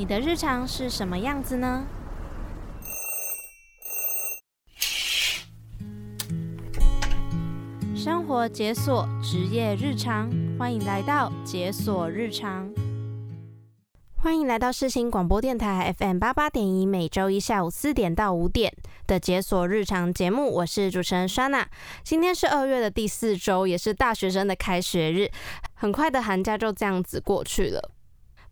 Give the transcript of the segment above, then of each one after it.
你的日常是什么样子呢？生活解锁，职业日常，欢迎来到解锁日常。欢迎来到世新广播电台 FM 八八点一，每周一下午四点到五点的解锁日常节目，我是主持人莎娜。今天是二月的第四周，也是大学生的开学日，很快的寒假就这样子过去了。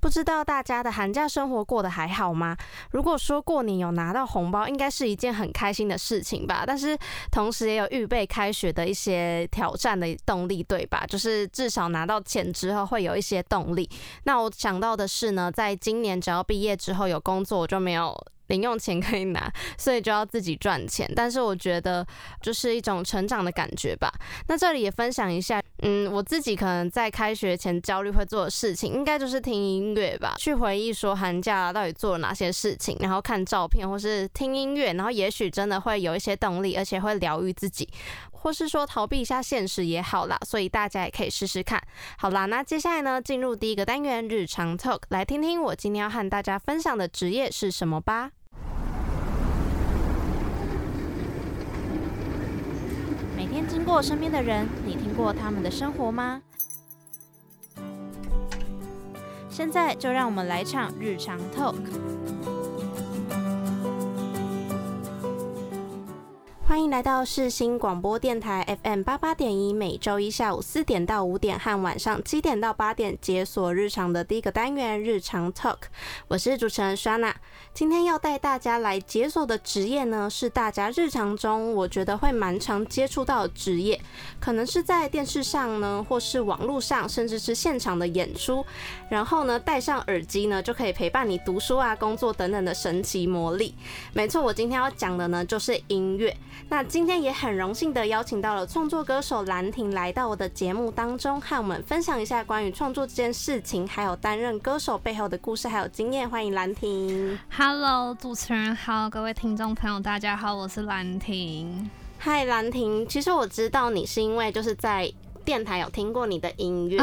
不知道大家的寒假生活过得还好吗？如果说过年有拿到红包，应该是一件很开心的事情吧。但是同时也有预备开学的一些挑战的动力，对吧？就是至少拿到钱之后会有一些动力。那我想到的是呢，在今年只要毕业之后有工作，我就没有。零用钱可以拿，所以就要自己赚钱。但是我觉得就是一种成长的感觉吧。那这里也分享一下，嗯，我自己可能在开学前焦虑会做的事情，应该就是听音乐吧，去回忆说寒假到底做了哪些事情，然后看照片或是听音乐，然后也许真的会有一些动力，而且会疗愈自己，或是说逃避一下现实也好啦。所以大家也可以试试看。好啦，那接下来呢，进入第一个单元日常 talk，来听听我今天要和大家分享的职业是什么吧。经过身边的人，你听过他们的生活吗？现在就让我们来场日常 talk。欢迎来到世新广播电台 FM 八八点一，每周一下午四点到五点和晚上七点到八点解锁日常的第一个单元日常 talk。我是主持人 Shana，今天要带大家来解锁的职业呢，是大家日常中我觉得会蛮常接触到的职业，可能是在电视上呢，或是网络上，甚至是现场的演出，然后呢戴上耳机呢，就可以陪伴你读书啊、工作等等的神奇魔力。没错，我今天要讲的呢就是音乐。那今天也很荣幸的邀请到了创作歌手兰亭来到我的节目当中，和我们分享一下关于创作这件事情，还有担任歌手背后的故事还有经验。欢迎兰亭。Hello，主持人好，各位听众朋友，大家好，我是兰亭。嗨，兰亭，其实我知道你是因为就是在。电台有听过你的音乐，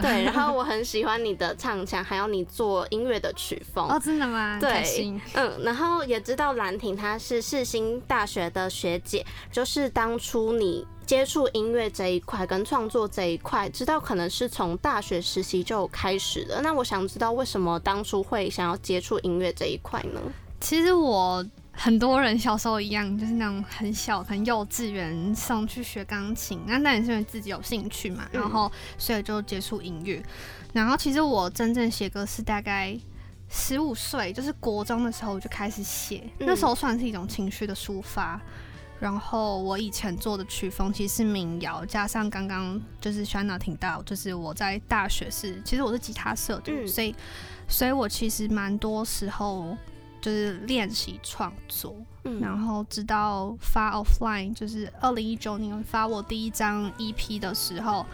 对，然后我很喜欢你的唱腔，还有你做音乐的曲风。哦，真的吗？对，嗯，然后也知道兰亭她是世新大学的学姐，就是当初你接触音乐这一块跟创作这一块，知道可能是从大学实习就开始的。那我想知道为什么当初会想要接触音乐这一块呢？其实我。很多人小时候一样，就是那种很小、很幼稚园上去学钢琴，那那也是因为自己有兴趣嘛，然后所以就接触音乐。然后其实我真正写歌是大概十五岁，就是国中的时候我就开始写，那时候算是一种情绪的抒发。然后我以前做的曲风其实是民谣，加上刚刚就是轩娜听到，就是我在大学是其实我是吉他社的，所以所以我其实蛮多时候。就是练习创作，然后直到发 offline，就是二零一九年发我第一张 EP 的时候。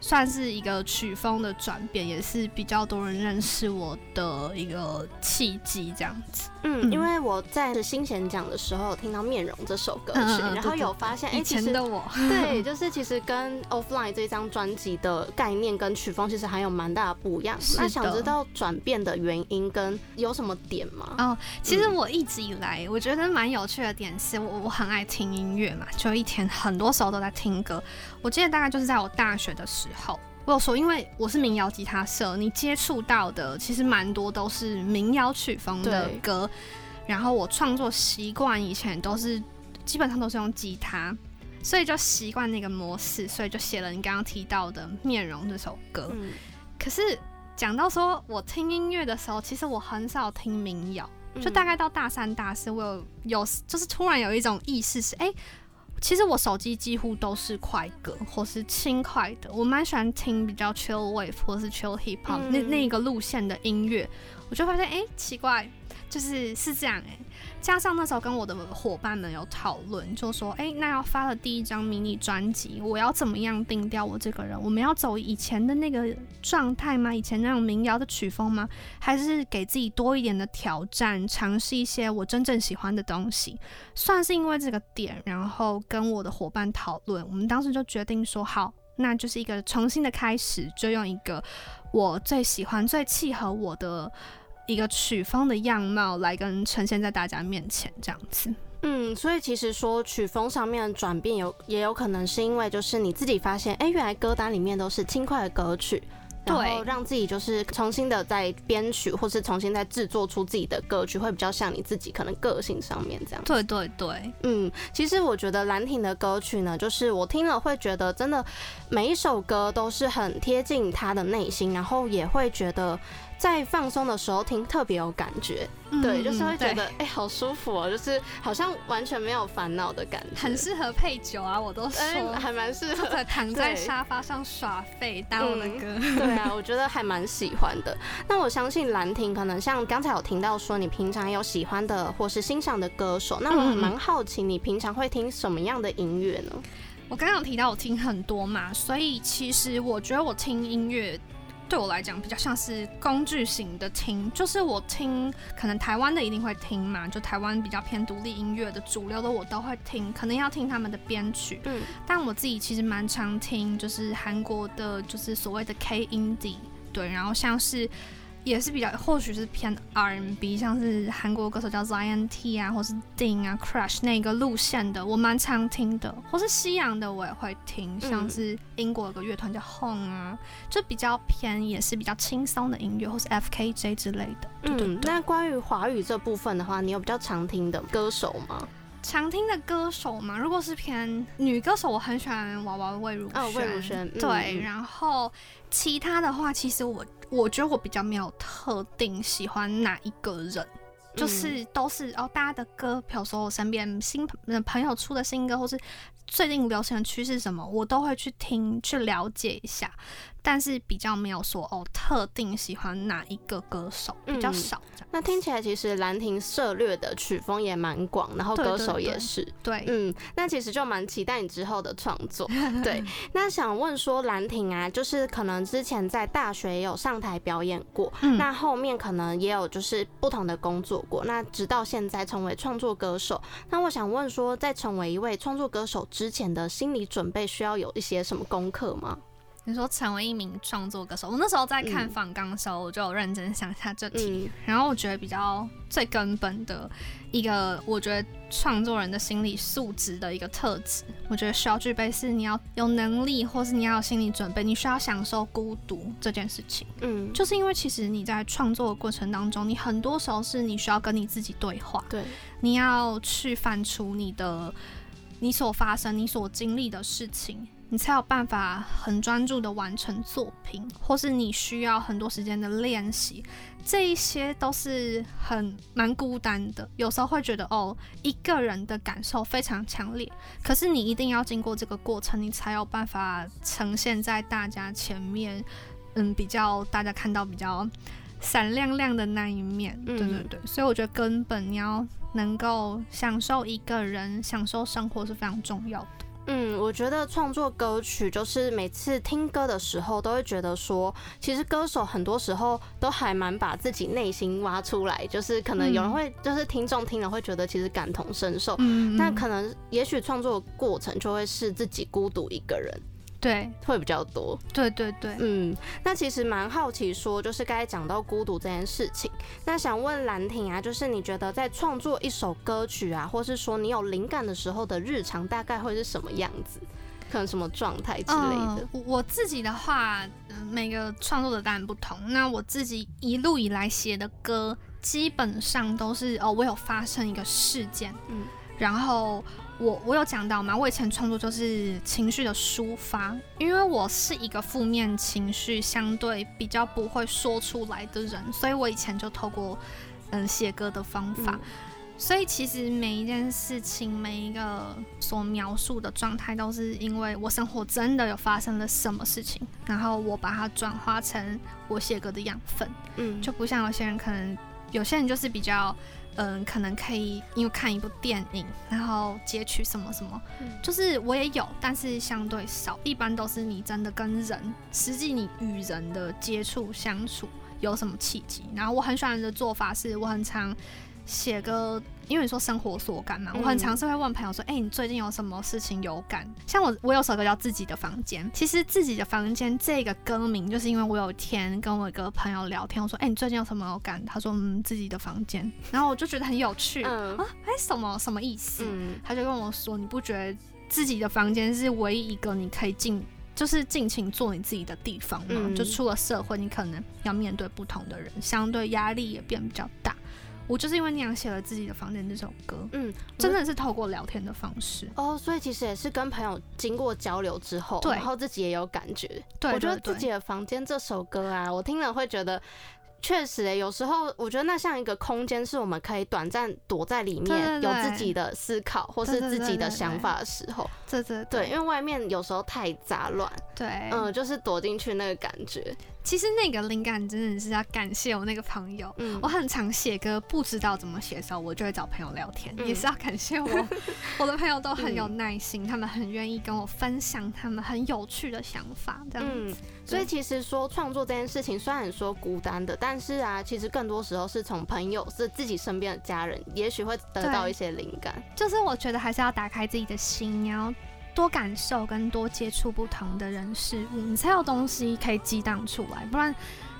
算是一个曲风的转变，也是比较多人认识我的一个契机，这样子。嗯，因为我在新贤奖的时候听到《面容》这首歌曲，然后有发现，哎，其实我 对，就是其实跟 Offline 这张专辑的概念跟曲风其实还有蛮大的不一样。那想知道转变的原因跟有什么点吗？哦，其实我一直以来我觉得蛮有趣的点是我我很爱听音乐嘛，就一天很多时候都在听歌。我记得大概就是在我大学的时候，我有说，因为我是民谣吉他社，你接触到的其实蛮多都是民谣曲风的歌，然后我创作习惯以前都是基本上都是用吉他，所以就习惯那个模式，所以就写了你刚刚提到的《面容》这首歌。可是讲到说我听音乐的时候，其实我很少听民谣，就大概到大三、大四，我有有就是突然有一种意识是，哎。其实我手机几乎都是快歌或是轻快的，我蛮喜欢听比较 chill wave 或是 chill hip hop 那那个路线的音乐，我就发现哎奇怪，就是是这样哎。加上那时候跟我的伙伴们有讨论，就说：“哎，那要发了第一张迷你专辑，我要怎么样定调我这个人？我们要走以前的那个状态吗？以前那种民谣的曲风吗？还是给自己多一点的挑战，尝试一些我真正喜欢的东西？”算是因为这个点，然后跟我的伙伴讨论，我们当时就决定说：“好，那就是一个重新的开始，就用一个我最喜欢、最契合我的。”一个曲风的样貌来跟呈现在大家面前这样子。嗯，所以其实说曲风上面的转变有也有可能是因为就是你自己发现，哎，原来歌单里面都是轻快的歌曲。然后让自己就是重新的在编曲，或是重新再制作出自己的歌曲，会比较像你自己可能个性上面这样。对对对，嗯，其实我觉得兰亭的歌曲呢，就是我听了会觉得真的每一首歌都是很贴近他的内心，然后也会觉得。在放松的时候听特别有感觉，对，就是会觉得哎，好舒服哦，就是好像完全没有烦恼的感觉，很适合配酒啊，我都说还蛮适合躺在沙发上耍废当我的歌。对啊，我觉得还蛮喜欢的。那我相信兰亭可能像刚才有听到说你平常有喜欢的或是欣赏的歌手，那我蛮好奇你平常会听什么样的音乐呢？我刚刚提到我听很多嘛，所以其实我觉得我听音乐。对我来讲，比较像是工具型的听，就是我听，可能台湾的一定会听嘛，就台湾比较偏独立音乐的主流的我都会听，可能要听他们的编曲。嗯，但我自己其实蛮常听，就是韩国的，就是所谓的 K indie，对，然后像是。也是比较，或许是偏 R&B，像是韩国歌手叫 Zion T 啊，或是 Ding 啊，Crush 那个路线的，我蛮常听的。或是西洋的，我也会听，像是英国有个乐团叫 Home 啊，就比较偏，也是比较轻松的音乐，或是 FKJ 之类的。嗯，那关于华语这部分的话，你有比较常听的歌手吗？常听的歌手嘛，如果是偏女歌手，我很喜欢娃娃魏如萱。哦，魏如萱。对，然后其他的话，其实我我觉得我比较没有特定喜欢哪一个人，就是都是哦，大家的歌，比如说我身边新朋友出的新歌，或是最近流行的趋势什么，我都会去听去了解一下。但是比较没有说哦，特定喜欢哪一个歌手比较少。那听起来其实兰亭涉略的曲风也蛮广，然后歌手也是。对，嗯，那其实就蛮期待你之后的创作。对，那想问说兰亭啊，就是可能之前在大学也有上台表演过，那后面可能也有就是不同的工作过，那直到现在成为创作歌手。那我想问说，在成为一位创作歌手之前的心理准备需要有一些什么功课吗？你说成为一名创作歌手，我那时候在看访纲的时候，我就有认真想一下这题。然后我觉得比较最根本的一个，我觉得创作人的心理素质的一个特质，我觉得需要具备是你要有能力，或是你要有心理准备，你需要享受孤独这件事情。嗯，就是因为其实你在创作的过程当中，你很多时候是你需要跟你自己对话，对，你要去反刍你的你所发生、你所经历的事情。你才有办法很专注的完成作品，或是你需要很多时间的练习，这一些都是很蛮孤单的。有时候会觉得哦，一个人的感受非常强烈，可是你一定要经过这个过程，你才有办法呈现在大家前面，嗯，比较大家看到比较闪亮亮的那一面。对对对，所以我觉得根本你要能够享受一个人享受生活是非常重要的。嗯，我觉得创作歌曲就是每次听歌的时候，都会觉得说，其实歌手很多时候都还蛮把自己内心挖出来，就是可能有人会，就是听众听了会觉得其实感同身受，但可能也许创作过程就会是自己孤独一个人。对，会比较多。对对对，嗯，那其实蛮好奇，说就是刚才讲到孤独这件事情，那想问兰亭啊，就是你觉得在创作一首歌曲啊，或是说你有灵感的时候的日常，大概会是什么样子？可能什么状态之类的？我自己的话，每个创作的当然不同。那我自己一路以来写的歌，基本上都是哦，我有发生一个事件，嗯，然后。我我有讲到吗？我以前创作就是情绪的抒发，因为我是一个负面情绪相对比较不会说出来的人，所以我以前就透过嗯写歌的方法，所以其实每一件事情每一个所描述的状态，都是因为我生活真的有发生了什么事情，然后我把它转化成我写歌的养分，嗯，就不像有些人可能有些人就是比较。嗯，可能可以因为看一部电影，然后截取什么什么，就是我也有，但是相对少，一般都是你真的跟人实际你与人的接触相处有什么契机。然后我很喜欢的做法是，我很常写歌，因为你说生活所感嘛，我很常是会问朋友说，哎，你最近有什么事情有感？像我，我有首歌叫《自己的房间》，其实《自己的房间》这个歌名，就是因为我有一天跟我一个朋友聊天，我说，哎，你最近有什么有感？他说，嗯，自己的房间。然后我就觉得很有趣啊，哎，什么什么意思？他就跟我说，你不觉得自己的房间是唯一一个你可以尽，就是尽情做你自己的地方吗？就出了社会，你可能要面对不同的人，相对压力也变比较大。我就是因为那样写了自己的房间这首歌，嗯，真的是透过聊天的方式哦，所以其实也是跟朋友经过交流之后，对，然后自己也有感觉。对，我觉得自己的房间这首歌啊，我听了会觉得。确实诶，有时候我觉得那像一个空间，是我们可以短暂躲在里面，有自己的思考或是自己的想法的时候。对对对，因为外面有时候太杂乱。对，嗯，就是躲进去那个感觉。其实那个灵感真的是要感谢我那个朋友。嗯，我很常写歌，不知道怎么写的时候，我就会找朋友聊天，也是要感谢我。我的朋友都很有耐心，他们很愿意跟我分享他们很有趣的想法，这样子。所以其实说创作这件事情，虽然说孤单的，但是啊，其实更多时候是从朋友，是自己身边的家人，也许会得到一些灵感。就是我觉得还是要打开自己的心，你要多感受跟多接触不同的人事物，你才有东西可以激荡出来。不然，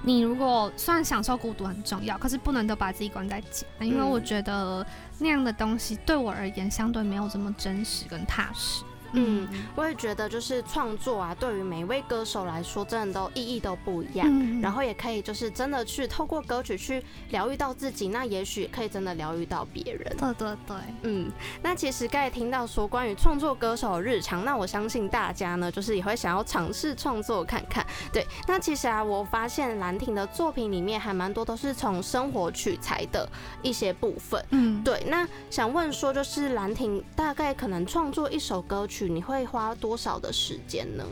你如果虽然享受孤独很重要，可是不能都把自己关在家，因为我觉得那样的东西对我而言相对没有这么真实跟踏实。嗯，我也觉得就是创作啊，对于每一位歌手来说，真的都意义都不一样。然后也可以就是真的去透过歌曲去疗愈到自己，那也许可以真的疗愈到别人。对对对，嗯，那其实刚才听到说关于创作歌手的日常，那我相信大家呢，就是也会想要尝试创作看看。对，那其实啊，我发现兰亭的作品里面还蛮多都是从生活取材的一些部分。嗯，对，那想问说，就是兰亭大概可能创作一首歌曲。你会花多少的时间呢？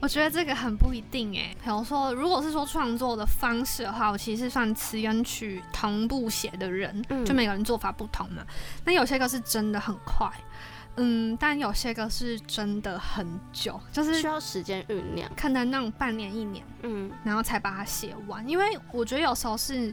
我觉得这个很不一定哎。比如说，如果是说创作的方式的话，我其实算词跟曲同步写的人，就每个人做法不同嘛。那有些歌是真的很快，嗯，但有些歌是真的很久，就是需要时间酝酿，可能那种半年一年，嗯，然后才把它写完。因为我觉得有时候是。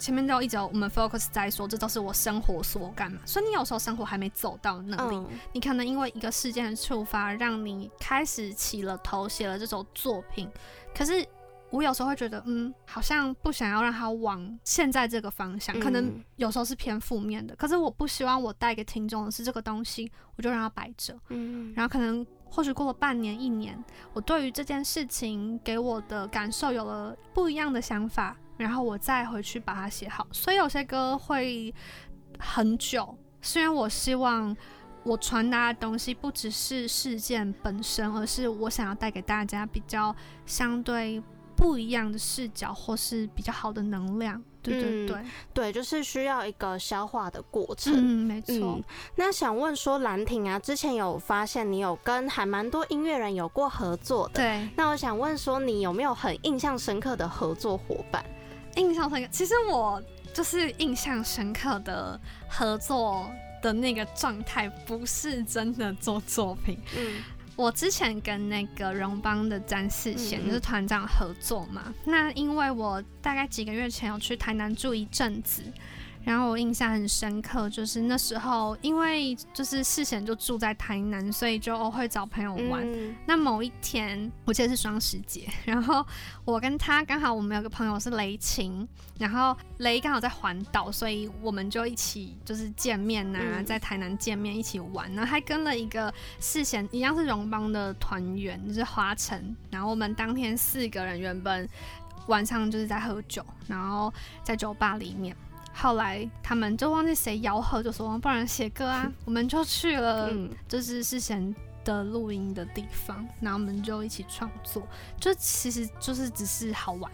前面都一直我们 focus 在说，这都是我生活所干嘛，所以你有时候生活还没走到那里，你可能因为一个事件的触发，让你开始起了头，写了这首作品。可是我有时候会觉得，嗯，好像不想要让它往现在这个方向，可能有时候是偏负面的。可是我不希望我带给听众的是这个东西，我就让它摆着。嗯，然后可能或许过了半年、一年，我对于这件事情给我的感受有了不一样的想法。然后我再回去把它写好，所以有些歌会很久。虽然我希望我传达的东西不只是事件本身，而是我想要带给大家比较相对不一样的视角，或是比较好的能量。对对对，对，就是需要一个消化的过程。嗯，没错。那想问说，兰亭啊，之前有发现你有跟还蛮多音乐人有过合作的。对。那我想问说，你有没有很印象深刻的合作伙伴？印象深刻，其实我就是印象深刻的合作的那个状态，不是真的做作品。嗯，我之前跟那个荣邦的詹世贤就是团长合作嘛，那因为我大概几个月前有去台南住一阵子。然后我印象很深刻，就是那时候，因为就是事前就住在台南，所以就会找朋友玩。那某一天，我记得是双十节，然后我跟他刚好，我们有个朋友是雷晴，然后雷刚好在环岛，所以我们就一起就是见面呐，在台南见面一起玩。然后还跟了一个事前一样是荣邦的团员，就是华晨。然后我们当天四个人原本晚上就是在喝酒，然后在酒吧里面。后来他们就忘记谁吆喝，就说不然写歌啊，我们就去了，就是事先的录音的地方，然后我们就一起创作，就其实就是只是好玩，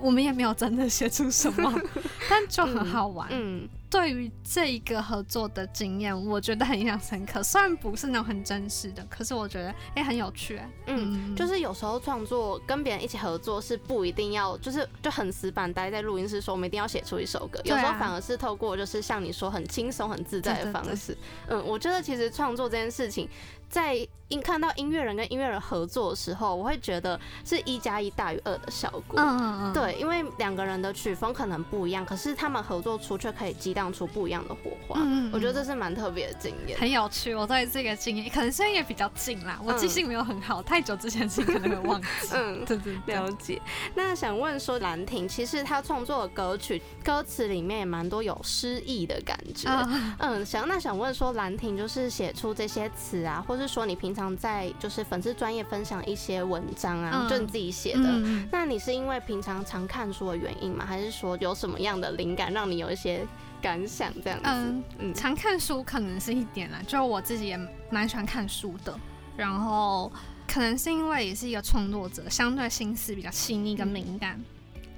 我们也没有真的写出什么，但就很好玩。嗯。对于这一个合作的经验，我觉得很印象深刻。虽然不是那种很真实的，可是我觉得哎很有趣。嗯，就是有时候创作跟别人一起合作是不一定要，就是就很死板待在录音室说我们一定要写出一首歌。有时候反而是透过就是像你说很轻松很自在的方式。嗯，我觉得其实创作这件事情。在音看到音乐人跟音乐人合作的时候，我会觉得是一加一大于二的效果。嗯嗯嗯，对，因为两个人的曲风可能不一样，可是他们合作出却可以激荡出不一样的火花。嗯嗯嗯我觉得这是蛮特别的经验。很有趣。我对这个经验，可能现在也比较近啦，我记性没有很好，太久之前的事情可能会忘记。嗯，对对对。了解。那想问说，兰亭其实他创作的歌曲歌词里面也蛮多有诗意的感觉。啊，嗯，想那想问说，兰亭就是写出这些词啊，或是说你平常在就是粉丝专业分享一些文章啊，嗯就你自己写的。嗯那你是因为平常常看书的原因吗？还是说有什么样的灵感让你有一些感想这样子？嗯，嗯常看书可能是一点啦，就我自己也蛮喜欢看书的，然后可能是因为也是一个创作者，相对心思比较细腻跟敏感。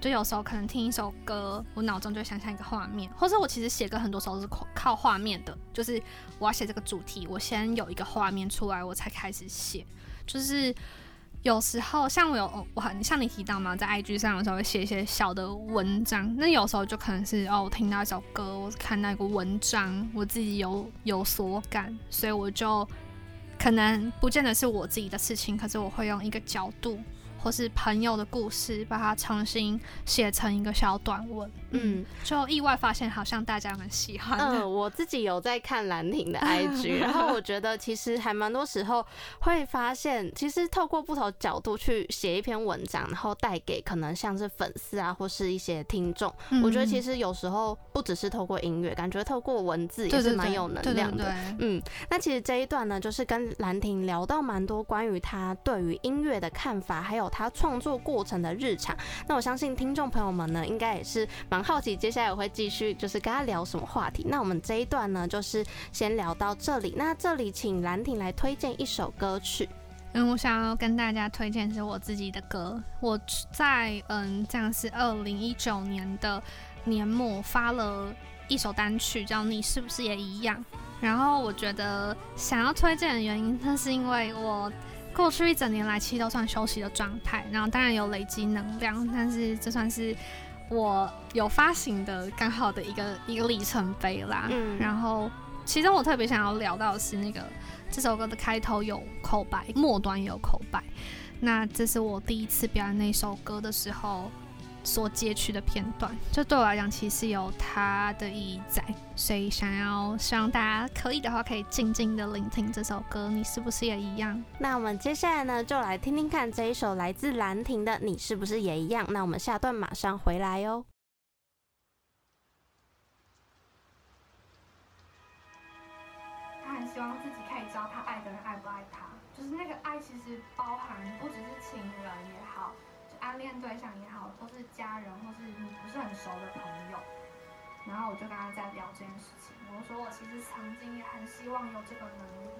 就有时候可能听一首歌，我脑中就想象一个画面，或者我其实写歌很多时候是靠靠画面的，就是我要写这个主题，我先有一个画面出来，我才开始写。就是有时候像我有我很像你提到嘛，在 IG 上有时候会写一些小的文章，那有时候就可能是哦，我听到一首歌，我看到一个文章，我自己有有所感，所以我就可能不见得是我自己的事情，可是我会用一个角度或是朋友的故事，把它重新写成一个小短文。嗯就意外发现好像大家蛮喜欢的。嗯，我自己有在看兰亭的 IG，然后我觉得其实还蛮多时候会发现，其实透过不同角度去写一篇文章，然后带给可能像是粉丝啊或是一些听众，我觉得其实实有时候不只是透过音乐，感觉透过文字也是蛮有能量的。对嗯，那其实这一段呢，就是跟兰亭聊到蛮多关于他对于音乐的看法，还有他创作过程的日常。那我相信听众朋友们呢，应该也是蛮好奇，接下来我会继续就是跟他聊什么话题。那我们这一段呢，就是先聊到这里。那这里请兰亭来推荐一首歌曲。嗯，我想要跟大家推荐是我自己的歌。我在嗯，这样是二零一九年的年末发了一首单曲，叫《你是不是也一样》。然后我觉得想要推荐的原因，那是因为我过去一整年来其实都算休息的状态，然后当然有累积能量，但是这算是我有发行的刚好的一个一个里程碑啦。嗯然后其中我特别想要聊到的是那个这首歌的开头有口白，末端也有口白。那这是我第一次表演那首歌的时候所截取的片段，就对我来讲其实有它的意义在，所以想要希望大家可以的话，可以静静的聆听这首歌，你是不是也一样？那我们接下来呢，就来听听看这一首来自兰亭的《你是不是也一样》。那我们下段马上回来哦。他很希望自己可以知道他爱的人爱不爱他，就是那个爱其实包含不只是情人也好，就暗恋对象也好，或是家人，或是你不是很熟的朋友。然后我就跟他在聊这件事情，我说我其实曾经也很希望有这个能力。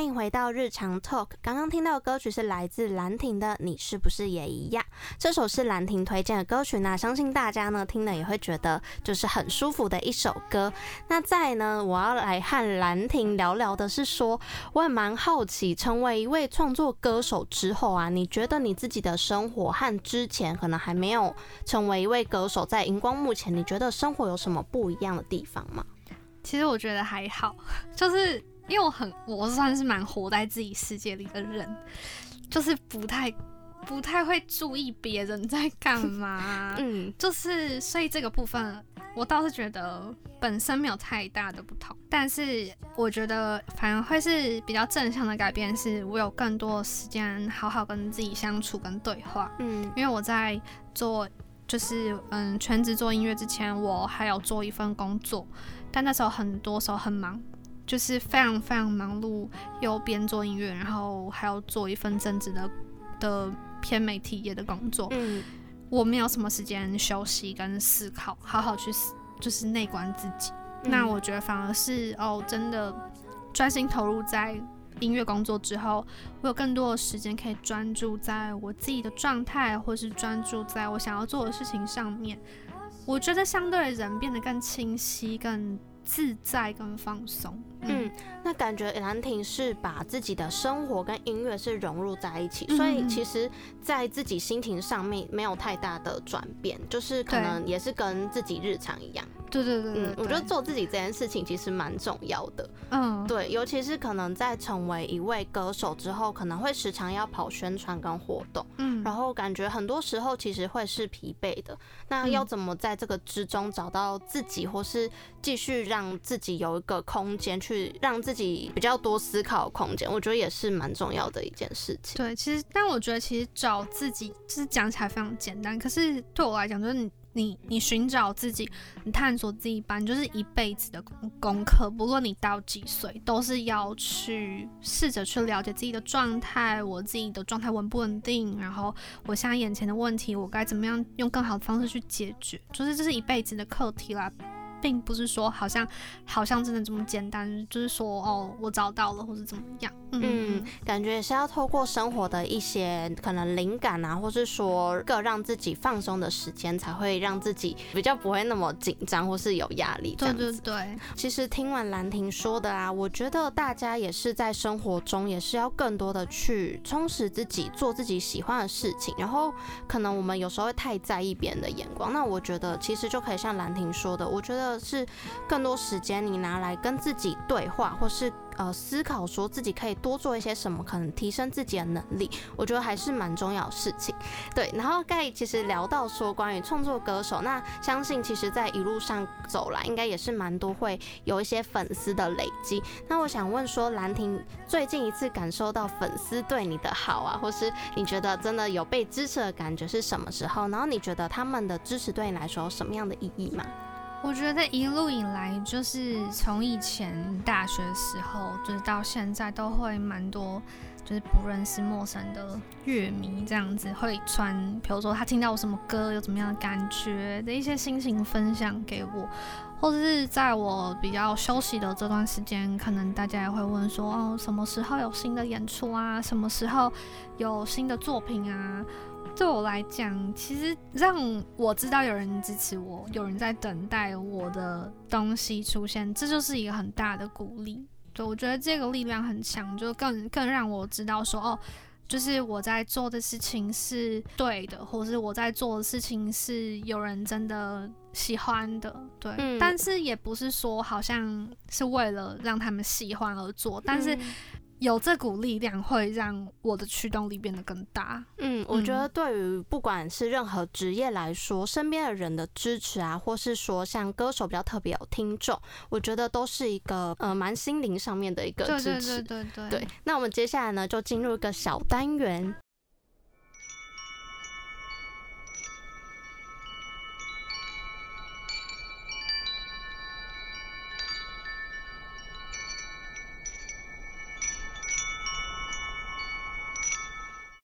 欢迎回到日常 Talk。刚刚听到的歌曲是来自兰亭的《你是不是也一样》。这首是兰亭推荐的歌曲，那相信大家呢听了也会觉得就是很舒服的一首歌。那再呢，我要来和兰亭聊聊的是说，我也蛮好奇，成为一位创作歌手之后啊，你觉得你自己的生活和之前可能还没有成为一位歌手，在荧光幕前，你觉得生活有什么不一样的地方吗？其实我觉得还好，就是因为我很，我算是蛮活在自己世界里的人，就是不太不太会注意别人在干嘛，嗯。就是所以这个部分我倒是觉得本身没有太大的不同，但是我觉得反而会是比较正向的改变，是我有更多的时间好好跟自己相处跟对话，嗯。因为我在做就是嗯全职做音乐之前，我还有做一份工作，但那时候很多时候很忙，就是非常非常忙碌，又边做音乐，然后还要做一份正职的的偏媒体业的工作，嗯我没有什么时间休息跟思考，好好去思就是内观自己。那我觉得反而是哦，真的专心投入在音乐工作之后，我有更多的时间可以专注在我自己的状态，或是专注在我想要做的事情上面。我觉得相对人变得更清晰、更自在、更放松。嗯，那感觉兰亭是把自己的生活跟音乐是融入在一起，所以嗯其实，在自己心情上面没有太大的转变，就是可能也是跟自己日常一样。对对对对嗯，我觉得做自己这件事情其实蛮重要的。嗯。对，尤其是可能在成为一位歌手之后，可能会时常要跑宣传跟活动，嗯，然后感觉很多时候其实会是疲惫的。那要嗯怎么在这个之中找到自己，或是继续让自己有一个空间，去去让自己比较多思考空间，我觉得也是蛮重要的一件事情。对，其实，但我觉得其实找自己，就是讲起来非常简单，可是对我来讲，就是你你你寻找自己，你探索自己班，就是一辈子的功课。不论你到几岁，都是要去试着去了解自己的状态，我自己的状态稳不稳定，然后我现在眼前的问题，我该怎么样用更好的方式去解决，就是这是一辈子的课题啦。并不是说好像好像真的这么简单，就是说哦，我找到了或者怎么样。嗯，感觉也是要透过生活的一些可能灵感啊，或是说个让自己放松的时间，才会让自己比较不会那么紧张或是有压力。对对对。其实听完兰婷说的啊，我觉得大家也是在生活中也是要更多的去充实自己，做自己喜欢的事情。然后可能我们有时候会太在意别人的眼光，那我觉得其实就可以像兰婷说的，我觉得是更多时间你拿来跟自己对话，或是。呃，思考说自己可以多做一些什么，可能提升自己的能力，我觉得还是蛮重要的事情。对，然后盖其实聊到说关于创作歌手，那相信其实在一路上走来，应该也是蛮多会有一些粉丝的累积。那我想问说，兰亭最近一次感受到粉丝对你的好啊，或是你觉得真的有被支持的感觉是什么时候？然后你觉得他们的支持对你来说有什么样的意义吗？我觉得一路以来，就是从以前大学时候，就是到现在，都会蛮多，就是不认识陌生的乐迷这样子会传，比如说他听到我什么歌，有怎么样的感觉的一些心情分享给我，或者是在我比较休息的这段时间，可能大家也会问说，哦，什么时候有新的演出啊？什么时候有新的作品啊？对我来讲，其实让我知道有人支持我，有人在等待我的东西出现，这就是一个很大的鼓励。对我觉得这个力量很强，就更更让我知道说，哦，就是我在做的事情是对的，或是我在做的事情是有人真的喜欢的。对，但是也不是说好像是为了让他们喜欢而做，但是。有这股力量会让我的驱动力变得更大。嗯，我觉得对于不管是任何职业来说，身边的人的支持啊，或是说像歌手比较特别有听众，我觉得都是一个呃蛮心灵上面的一个支持。对对对对。对，那我们接下来呢，就进入一个小单元。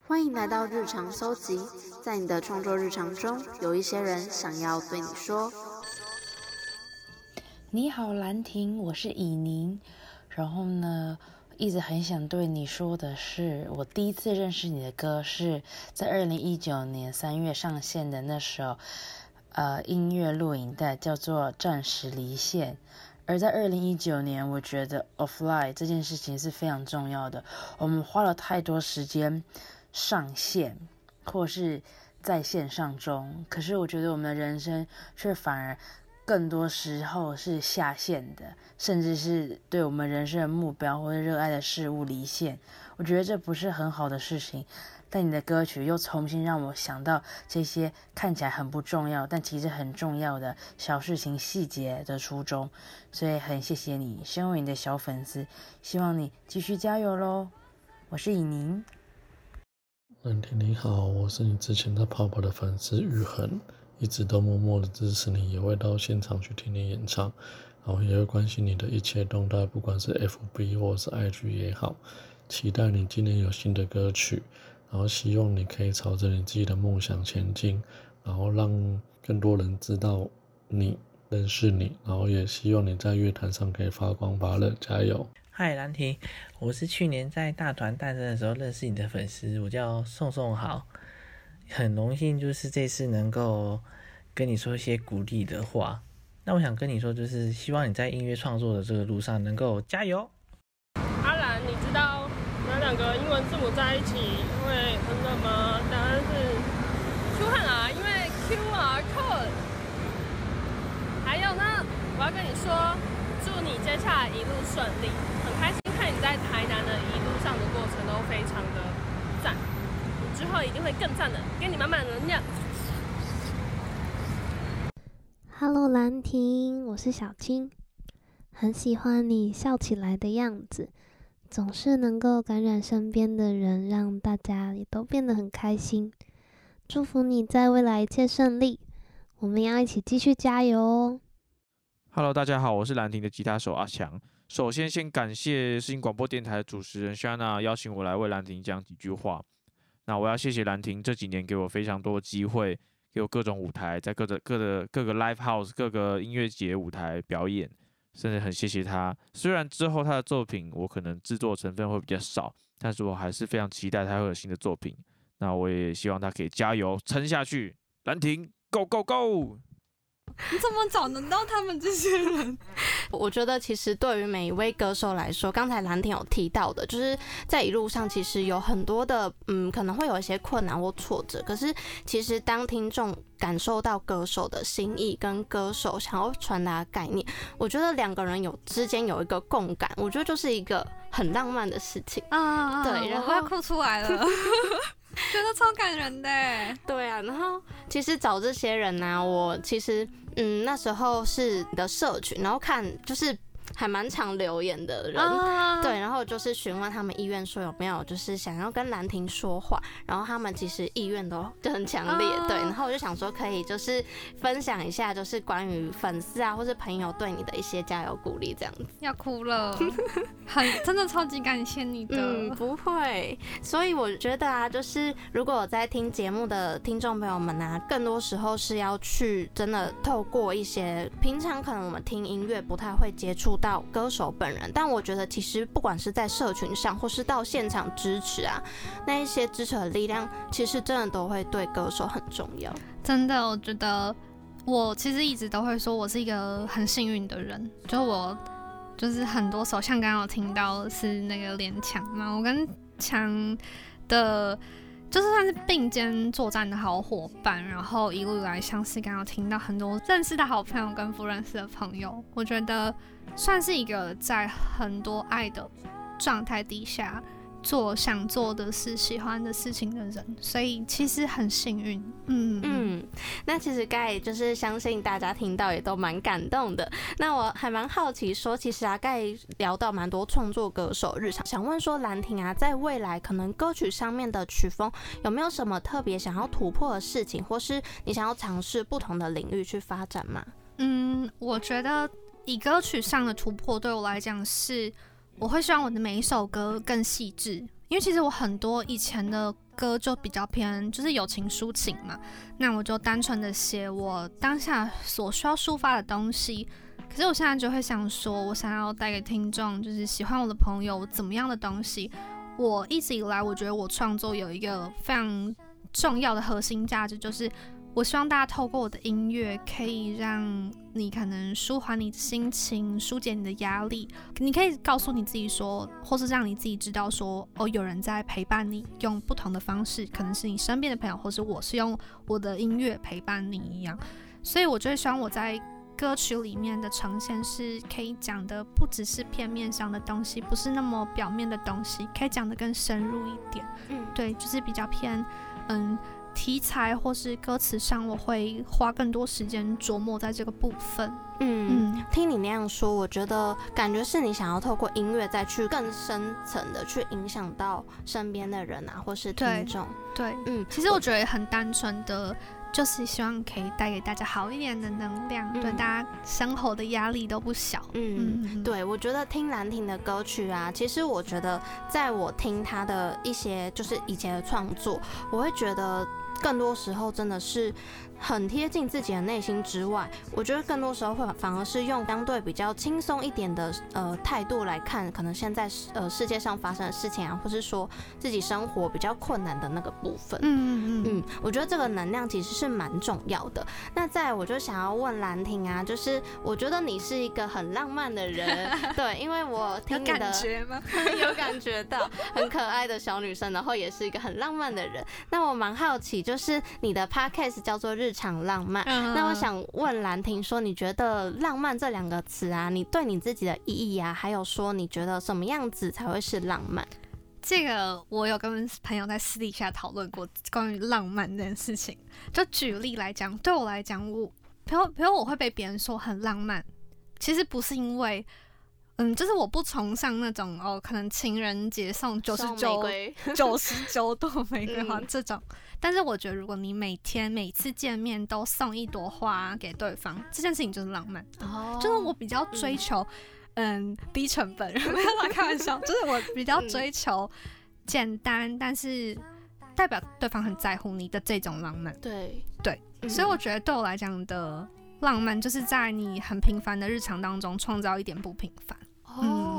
欢迎到日常搜集，在你的创作日常中，有一些人想要对你说：“你好，兰亭，我是以宁。”然后呢，一直很想对你说的是，我第一次认识你的歌是在二零一九年三月上线的那首呃音乐录影带，叫做《暂时离线》。而在二零一九年，我觉得 offline 这件事情是非常重要的。我们花了太多时间。上线，或是在线上中，可是我觉得我们的人生却反而更多时候是下线的，甚至是对我们人生的目标或者热爱的事物离线。我觉得这不是很好的事情。但你的歌曲又重新让我想到这些看起来很不重要，但其实很重要的小事情细节的初衷，所以很谢谢你，身为你的小粉丝，希望你继续加油喽！我是以宁。蓝天你好，我是你之前在泡泡的粉丝玉恒，一直都默默的支持你，也会到现场去听你演唱，然后也会关心你的一切动态，不管是 FB 或是 IG 也好，期待你今年有新的歌曲，然后希望你可以朝着你自己的梦想前进，然后让更多人知道你认识你，然后也希望你在乐坛上可以发光发热，加油！嗨，兰亭，我是去年在大团诞生的时候认识你的粉丝，我叫宋宋豪，很荣幸就是这次能够跟你说一些鼓励的话。那我想跟你说，就是希望你在音乐创作的这个路上能够加油。阿兰，你知道哪两个英文字母在一起会很冷吗？答案是出汗啊，因为 QR code。还有呢，我要跟你说，接下来一路顺利。很开心看你在台南的一路上的过程都非常的赞，你之后一定会更赞的，给你满满能量。Hello，兰亭，我是小青，很喜欢你笑起来的样子，总是能够感染身边的人，让大家也都变得很开心。祝福你在未来一切顺利，我们要一起继续加油哦。Hello，大家好，我是兰亭的吉他手阿强。首先，先感谢视听广播电台主持人 Shana 邀请我来为兰亭讲几句话。那我要谢谢兰亭这几年给我非常多机会，给我各种舞台，在各的各的各个 live house、各个音乐节舞台表演，甚至很谢谢他。虽然之后他的作品我可能制作成分会比较少，但是我还是非常期待他会有新的作品。那我也希望他可以加油撑下去。兰亭，Go Go Go！你怎么找得到他们这些人？我觉得其实对于每一位歌手来说，刚才蓝婷有提到的，就是在一路上其实有很多的，嗯，可能会有一些困难或挫折。可是其实当听众感受到歌手的心意跟歌手想要传达的概念，我觉得两个人有之间有一个共感，我觉得就是一个很浪漫的事情。啊，对然后我快哭出来了，觉得超感人的。对啊，然后其实找这些人呢、我其实嗯那时候是的社群，然后看就是还蛮常留言的人。啊，对，然后就是询问他们意愿，说有没有就是想要跟兰亭说话，然后他们其实意愿都就很强烈，对，然后我就想说可以就是分享一下，就是关于粉丝啊或是朋友对你的一些加油鼓励这样子。要哭了，很真的超级感谢你的。嗯，不会。所以我觉得啊，就是如果有在听节目的听众朋友们啊，更多时候是要去真的透过一些平常可能我们听音乐不太会接触到到歌手本人，但我觉得其实不管是在社群上，或是到现场支持啊，那一些支持的力量，其实真的都会对歌手很重要。真的，我觉得我其实一直都会说我是一个很幸运的人，就我就是很多首，像刚刚有听到是那个连强嘛，我跟强的。就是算是并肩作战的好伙伴，然后一路以来相识，刚刚听到很多认识的好朋友跟不认识的朋友，我觉得算是一个在很多爱的状态底下做想做的事、喜欢的事情的人，所以其实很幸运。嗯嗯嗯，那其实盖就是相信大家听到也都蛮感动的。那我还蛮好奇说，其实啊盖聊到蛮多创作歌手日常，想问说兰亭啊，在未来可能歌曲上面的曲风有没有什么特别想要突破的事情，或是你想要尝试不同的领域去发展吗？嗯，我觉得以歌曲上的突破对我来讲是，我会希望我的每一首歌更细致，因为其实我很多以前的歌就比较偏就是友情抒情嘛，那我就单纯的写我当下所需要抒发的东西。可是我现在就会想说，我想要带给听众，就是喜欢我的朋友怎么样的东西。我一直以来，我觉得我创作有一个非常重要的核心价值，就是我希望大家透过我的音乐，可以让你可能舒缓你的心情，疏解你的压力。你可以告诉你自己说，或是让你自己知道说，哦，有人在陪伴你，用不同的方式，可能是你身边的朋友，或是我是用我的音乐陪伴你一样。所以我就会希望我在歌曲里面的呈现是可以讲的不只是片面上的东西，不是那么表面的东西，可以讲的更深入一点。嗯，对，就是比较偏嗯题材或是歌词上，我会花更多时间琢磨在这个部分。嗯，嗯，听你那样说，我觉得感觉是你想要透过音乐再去更深层的去影响到身边的人啊，或是听众。对，嗯，其实我觉得很单纯的。就是希望可以带给大家好一点的能量，对嗯大家生活的压力都不小。嗯，嗯，对，我觉得听兰亭的歌曲啊，其实我觉得在我听他的一些就是以前的创作，我会觉得更多时候真的是很贴近自己的内心之外，我觉得更多时候会反而是用相对比较轻松一点的呃态度来看，可能现在呃世界上发生的事情啊，或是说自己生活比较困难的那个部分。嗯嗯嗯嗯，我觉得这个能量其实是蛮重要的。那再我就想要问兰亭啊，就是我觉得你是一个很浪漫的人，对，因为我听你的感觉吗？有感觉到很可爱的小女生，然后也是一个很浪漫的人。那我蛮好奇，就是你的 podcast 叫做日常浪漫。嗯那我想问兰婷说，你觉得“浪漫”这两个词啊，你对你自己的意义啊，还有说你觉得什么样子才会是浪漫？这个我有跟朋友在私底下讨论过关于浪漫这件事情。就举例来讲，对我来讲，我比如比如我会被别人说很浪漫，其实不是因为。嗯，就是我不崇尚那种哦，可能情人节送九十九瑰九十九朵玫瑰花 嗯这种，但是我觉得如果你每天每次见面都送一朵花给对方，这件事情就是浪漫。哦就是我比较追求，嗯，低成本，没有啦，开玩笑，就是我比较嗯追求简单，但是代表对方很在乎你的这种浪漫。对对，嗯所以我觉得对我来讲的浪漫就是在你很平凡的日常当中创造一点不平凡。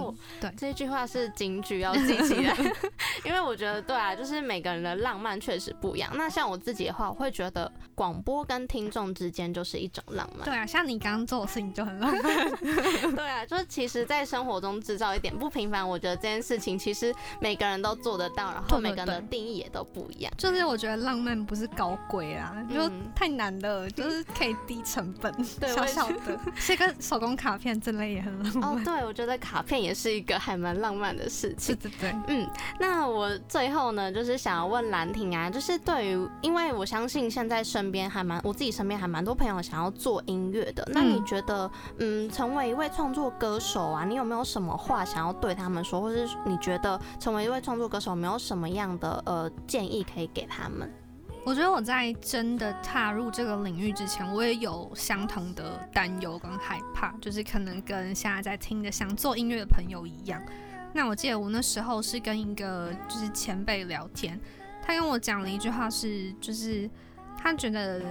哦，对这句话是警句，要记起来。因为我觉得，对啊，就是每个人的浪漫确实不一样。那像我自己的话，我会觉得广播跟听众之间就是一种浪漫。对啊，像你刚刚做的事情就很浪漫。对啊，就是其实，在生活中制造一点不平凡，我觉得这件事情其实每个人都做得到，然后每个人的定义也都不一样。就是我觉得浪漫不是高贵啊，就嗯太难了，就是可以低成本，对我也小小的，写个手工卡片之类也很浪漫。哦，对，我觉得卡片也是一个还蛮浪漫的事情。对对对，嗯，那我最后呢，就是想要问兰婷啊，就是对于，因为我相信现在身边还蛮，我自己身边还蛮多朋友想要做音乐的。那你嗯觉得，嗯，成为一位创作歌手啊，你有没有什么话想要对他们说，或是你觉得成为一位创作歌手有没有什么样的呃建议可以给他们？我觉得我在真的踏入这个领域之前，我也有相同的担忧跟害怕，就是可能跟现在在听的想做音乐的朋友一样。那我记得我那时候是跟一个就是前辈聊天，他跟我讲了一句话是，就是他觉得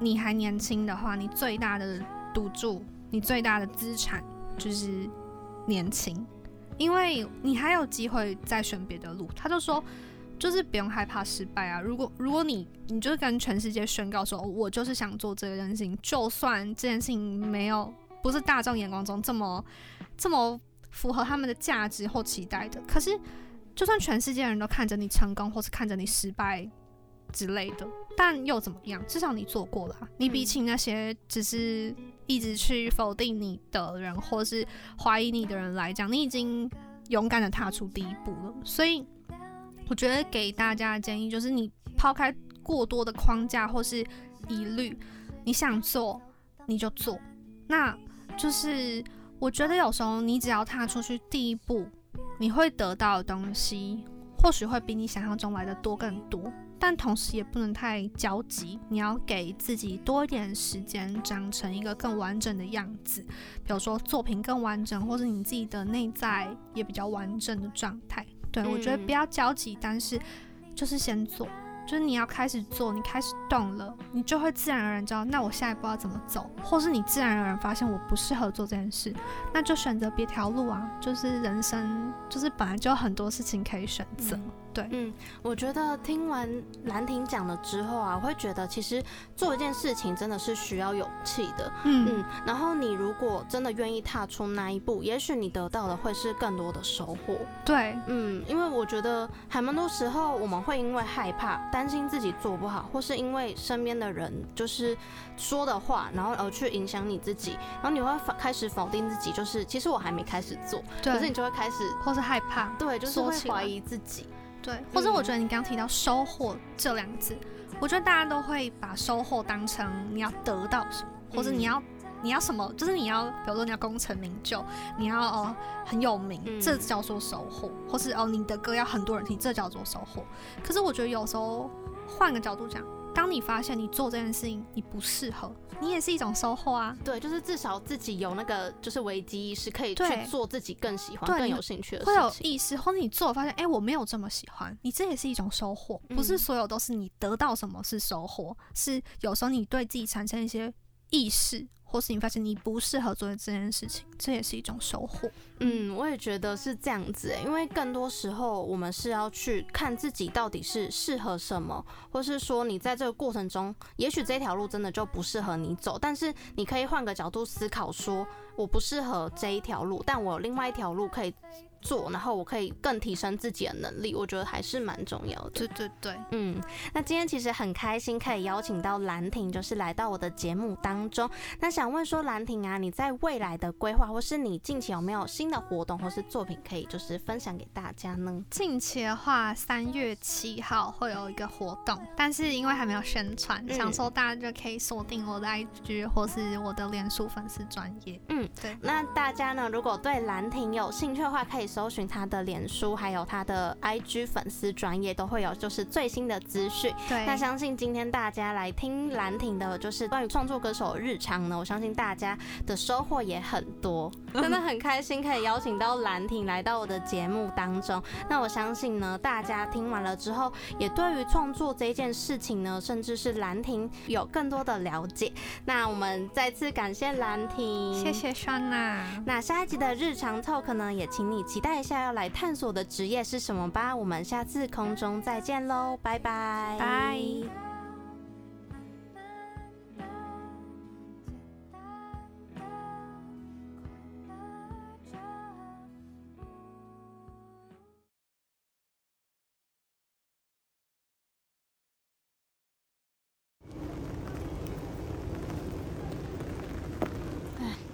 你还年轻的话，你最大的赌注，你最大的资产就是年轻，因为你还有机会再选别的路。他就说。就是不用害怕失败啊！如果如果你你就跟全世界宣告说，哦我就是想做这件事情，就算这件事情没有不是大众眼光中这么这么符合他们的价值或期待的，可是就算全世界人都看着你成功，或是看着你失败之类的，但又怎么样？至少你做过了啊、你比起那些只是一直去否定你的人，或是怀疑你的人来讲，你已经勇敢的踏出第一步了。所以。我觉得给大家的建议就是，你抛开过多的框架或是疑虑，你想做你就做。那就是我觉得有时候你只要踏出去第一步，你会得到的东西，或许会比你想象中来的多更多。但同时也不能太焦急，你要给自己多一点时间，长成一个更完整的样子。比如说作品更完整，或者你自己的内在也比较完整的状态。对，我觉得嗯不要焦急，但是就是先做，就是你要开始做，你开始动了，你就会自然而然知道，那我下一步要怎么走，或是你自然而然发现我不适合做这件事，那就选择别条路啊。就是人生，就是本来就有很多事情可以选择。对，嗯，我觉得听完兰婷讲了之后啊，我会觉得其实做一件事情真的是需要勇气的。嗯嗯，然后你如果真的愿意踏出那一步，也许你得到的会是更多的收获。对，嗯，因为我觉得还蛮多时候我们会因为害怕、担心自己做不好，或是因为身边的人就是说的话，然后而去影响你自己，然后你会否开始否定自己，就是其实我还没开始做，可是你，就会开始或是害怕，对，就是会怀疑自己。对，或者我觉得你刚刚提到收获这两个字，我觉得大家都会把收获当成你要得到什么，或者你要、你要什么，就是你要，比如说你要功成名就，你要哦很有名，嗯。这叫做收获，或是哦你的歌要很多人听，这叫做收获。可是我觉得有时候换个角度讲，当你发现你做这件事情你不适合，你也是一种收获啊。对，就是至少自己有那个就是危机意识，可以去做自己更喜欢、更有兴趣的事会有。意识，或者你做发现，哎、我没有这么喜欢，你这也是一种收获。不是嗯所有都是你得到什么是收获，是有时候你对自己产生一些意识，或是你发现你不适合做这件事情，这也是一种收获。嗯，我也觉得是这样子，因为更多时候我们是要去看自己到底是适合什么，或是说你在这个过程中，也许这条路真的就不适合你走，但是你可以换个角度思考，说我不适合这一条路，但我有另外一条路可以做，然后我可以更提升自己的能力，我觉得还是蛮重要的。对对对，嗯，那今天其实很开心可以邀请到兰婷，就是来到我的节目当中。那想问说，兰婷啊，你在未来的规划，或是你近期有没有新的活动或是作品可以就是分享给大家呢？近期的话，三月七号会有一个活动，但是因为还没有宣传，嗯想说大家就可以锁定我的 IG 或是我的脸书粉丝专业。嗯，对。那大家呢，如果对兰亭有兴趣的话，可以搜寻他的脸书，还有他的 IG 粉丝专业，都会有就是最新的资讯。对，那相信今天大家来听兰亭的，就是关于创作歌手日常呢，我相信大家的收获也很多，真的很开心可以邀请到兰亭来到我的节目当中。那我相信呢，大家听完了之后，也对于创作这件事情呢，甚至是兰亭有更多的了解。那我们再次感谢兰亭，谢谢酸娜。那下一集的日常 talk 呢，也请你期待一下要来探索的职业是什么吧。我们下次空中再见喽，拜拜，拜。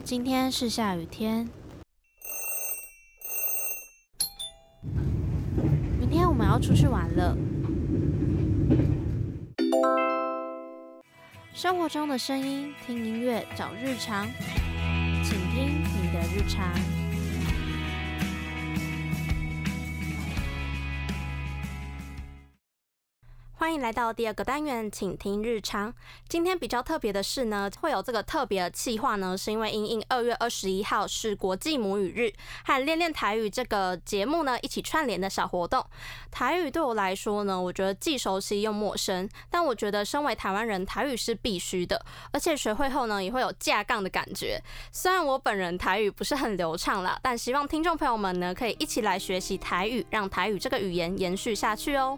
今天是下雨天，我要出去玩了。生活中的声音，听音乐找日常，请听你的日常。欢迎来到第二个单元，请听日常。今天比较特别的是呢，会有这个特别的企划呢，是因为因应二月二十一号是国际母语日，和练练台语这个节目呢一起串联的小活动。台语对我来说呢，我觉得既熟悉又陌生，但我觉得身为台湾人，台语是必须的，而且学会后呢，也会有架杠的感觉。虽然我本人台语不是很流畅啦，但希望听众朋友们呢，可以一起来学习台语，让台语这个语言延续下去哦。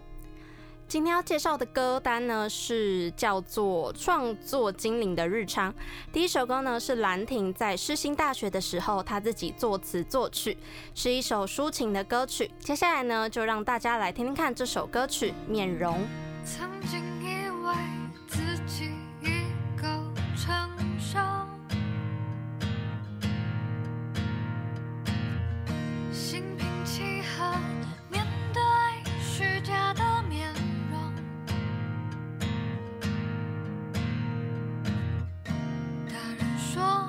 今天要介绍的歌单呢，是叫做《创作精灵的日常》。第一首歌呢，是兰亭在世新大学的时候，他自己作词作曲，是一首抒情的歌曲。接下来呢，就让大家来听听看这首歌曲《面容》。曾经以为自己已够成熟，心平气和面对虚假的人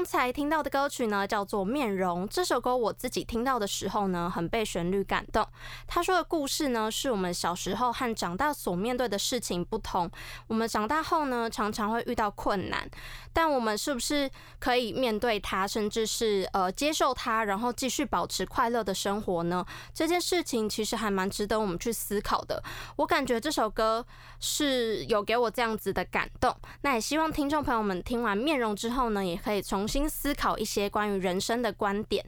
刚才听到的歌曲呢，叫做《面容》。这首歌我自己听到的时候呢，很被旋律感动。他说的故事呢，是我们小时候和长大所面对的事情不同。我们长大后呢，常常会遇到困难，但我们是不是可以面对它，甚至是呃接受它，然后继续保持快乐的生活呢？这件事情其实还蛮值得我们去思考的。我感觉这首歌是有给我这样子的感动。那也希望听众朋友们听完《面容》之后呢，也可以从新思考一些关于人生的观点。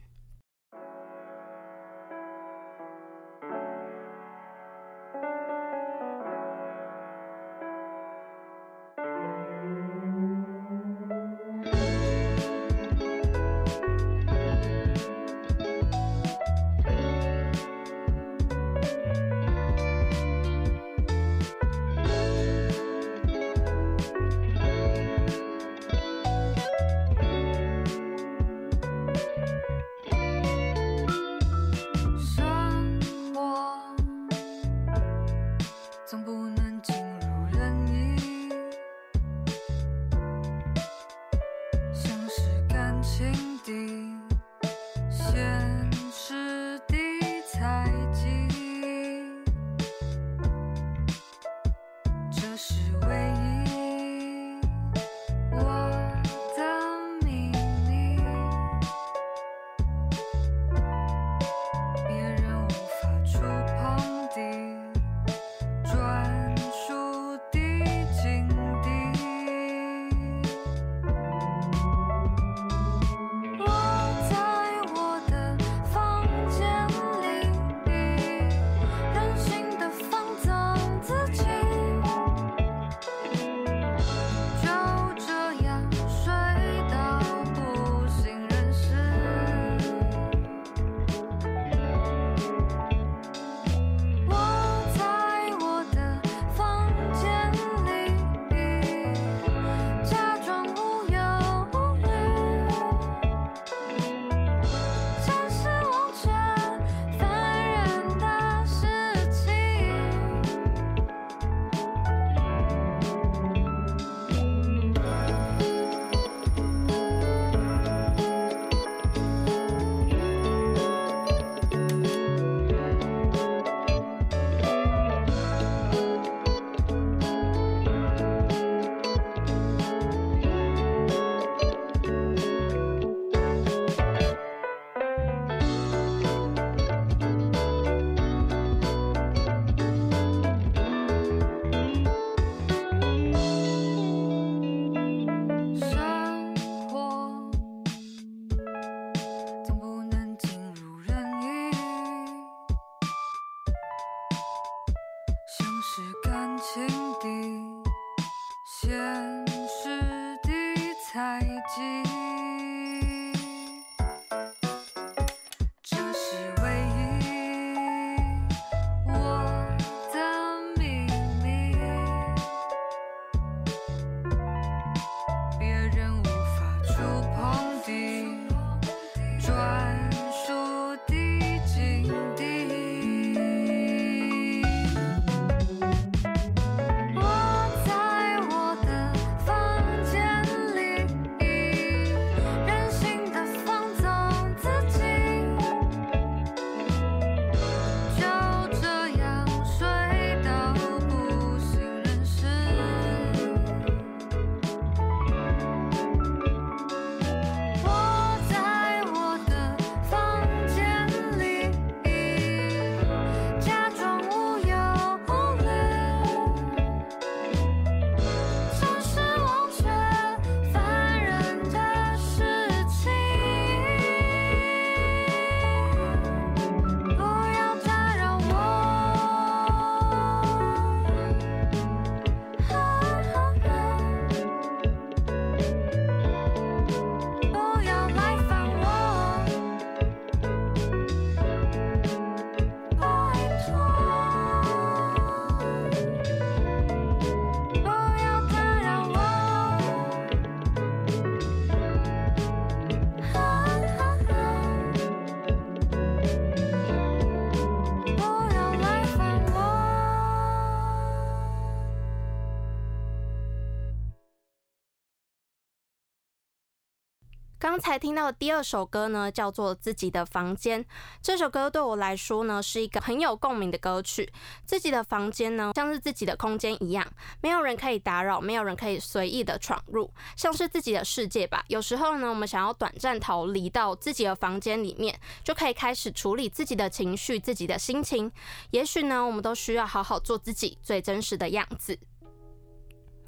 刚才听到的第二首歌呢，叫做《自己的房间》。这首歌对我来说呢，是一个很有共鸣的歌曲。自己的房间呢，像是自己的空间一样，没有人可以打扰，没有人可以随意的闯入，像是自己的世界吧。有时候呢，我们想要短暂逃离到自己的房间里面，就可以开始处理自己的情绪、自己的心情。也许呢，我们都需要好好做自己最真实的样子。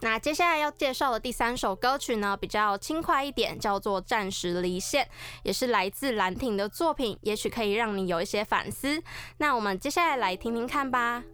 那接下来要介绍的第三首歌曲呢，比较轻快一点，叫做《暂时离线》，也是来自兰亭的作品，也许可以让你有一些反思。那我们接下来来听听看吧。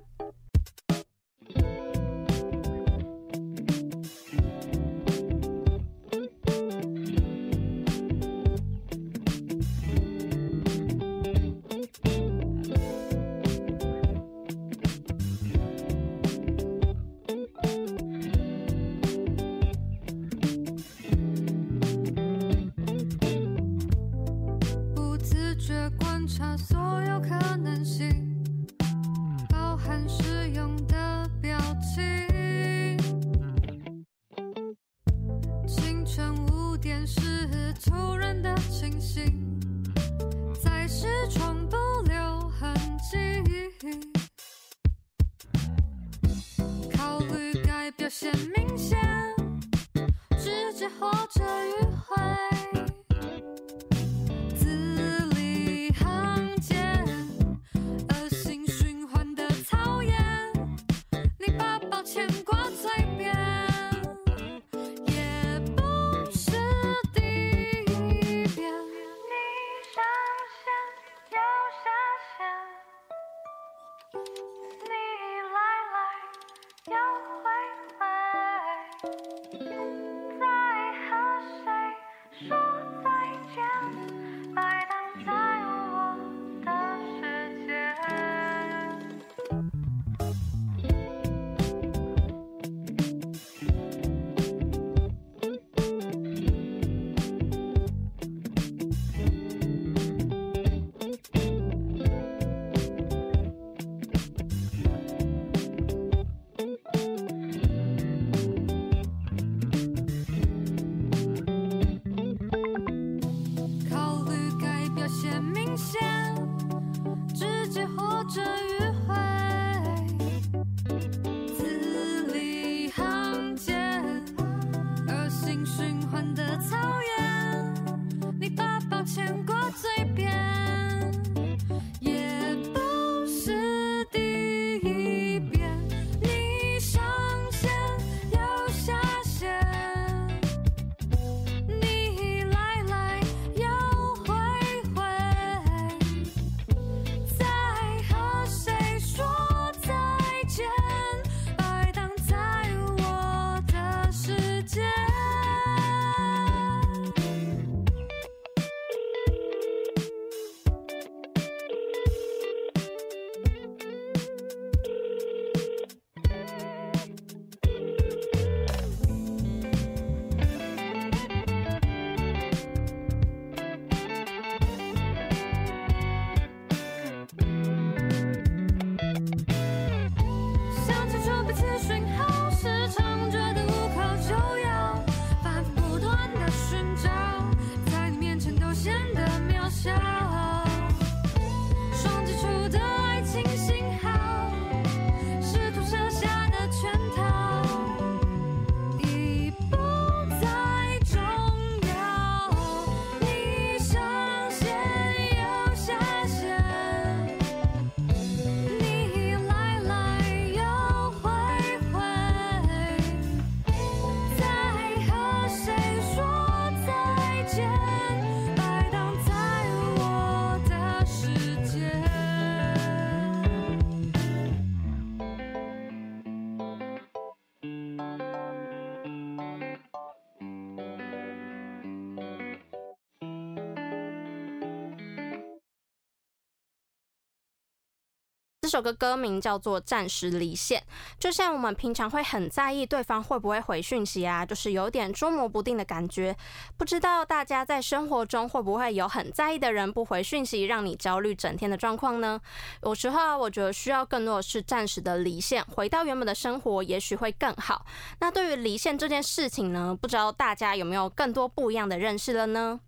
首歌歌名叫做《暂时离线》，就像我们平常会很在意对方会不会回讯息啊，就是有点捉摸不定的感觉。不知道大家在生活中会不会有很在意的人不回讯息，让你焦虑整天的状况呢？有时候，我觉得需要更多的是暂时的离线，回到原本的生活，也许会更好。那对于离线这件事情呢，不知道大家有没有更多不一样的认识了呢？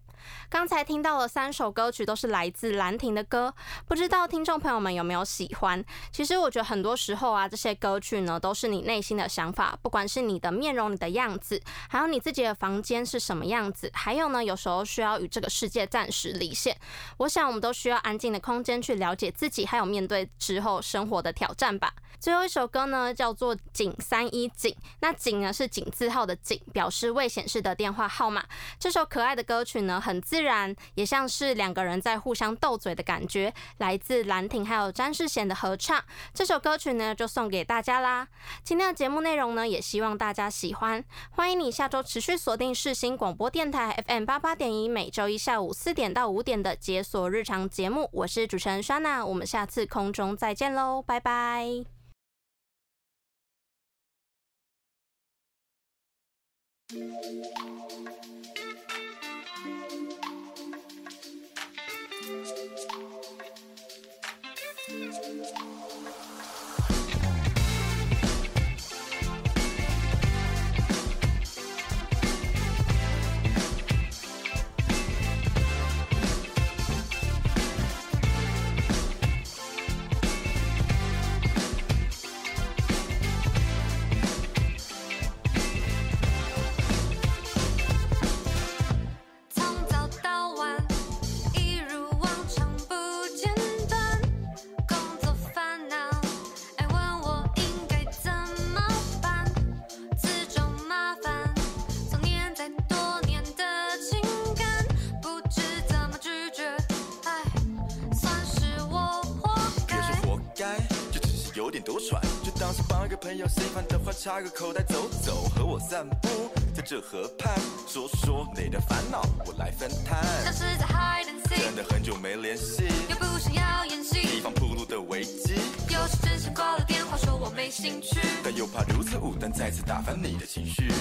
刚才听到了三首歌曲，都是来自兰亭的歌，不知道听众朋友们有没有喜欢？其实我觉得很多时候啊，这些歌曲呢，都是你内心的想法，不管是你的面容、你的样子，还有你自己的房间是什么样子，还有呢，有时候需要与这个世界暂时离线。我想我们都需要安静的空间去了解自己，还有面对之后生活的挑战吧。最后一首歌呢，叫做《井三一井》，那井呢是井字号的井，表示未显示的电话号码。这首可爱的歌曲呢，很自然，也像是两个人在互相斗嘴的感觉，来自兰亭还有詹世贤的合唱。这首歌曲呢，就送给大家啦。今天的节目内容呢，也希望大家喜欢。欢迎你下周持续锁定世新广播电台 FM 八八点一，每周一下午四点到五点的解锁日常节目。我是主持人莎娜，我们下次空中再见喽，拜拜。从插个口袋走走，和我散步，在这河畔说说你的烦恼，我来分摊。像是在 hide and 真 seek，的很久没联系，又不想要演提戏，防铺路的危机，有时真想挂了电话说我没兴趣。但又怕如此武断再次打翻你的情绪。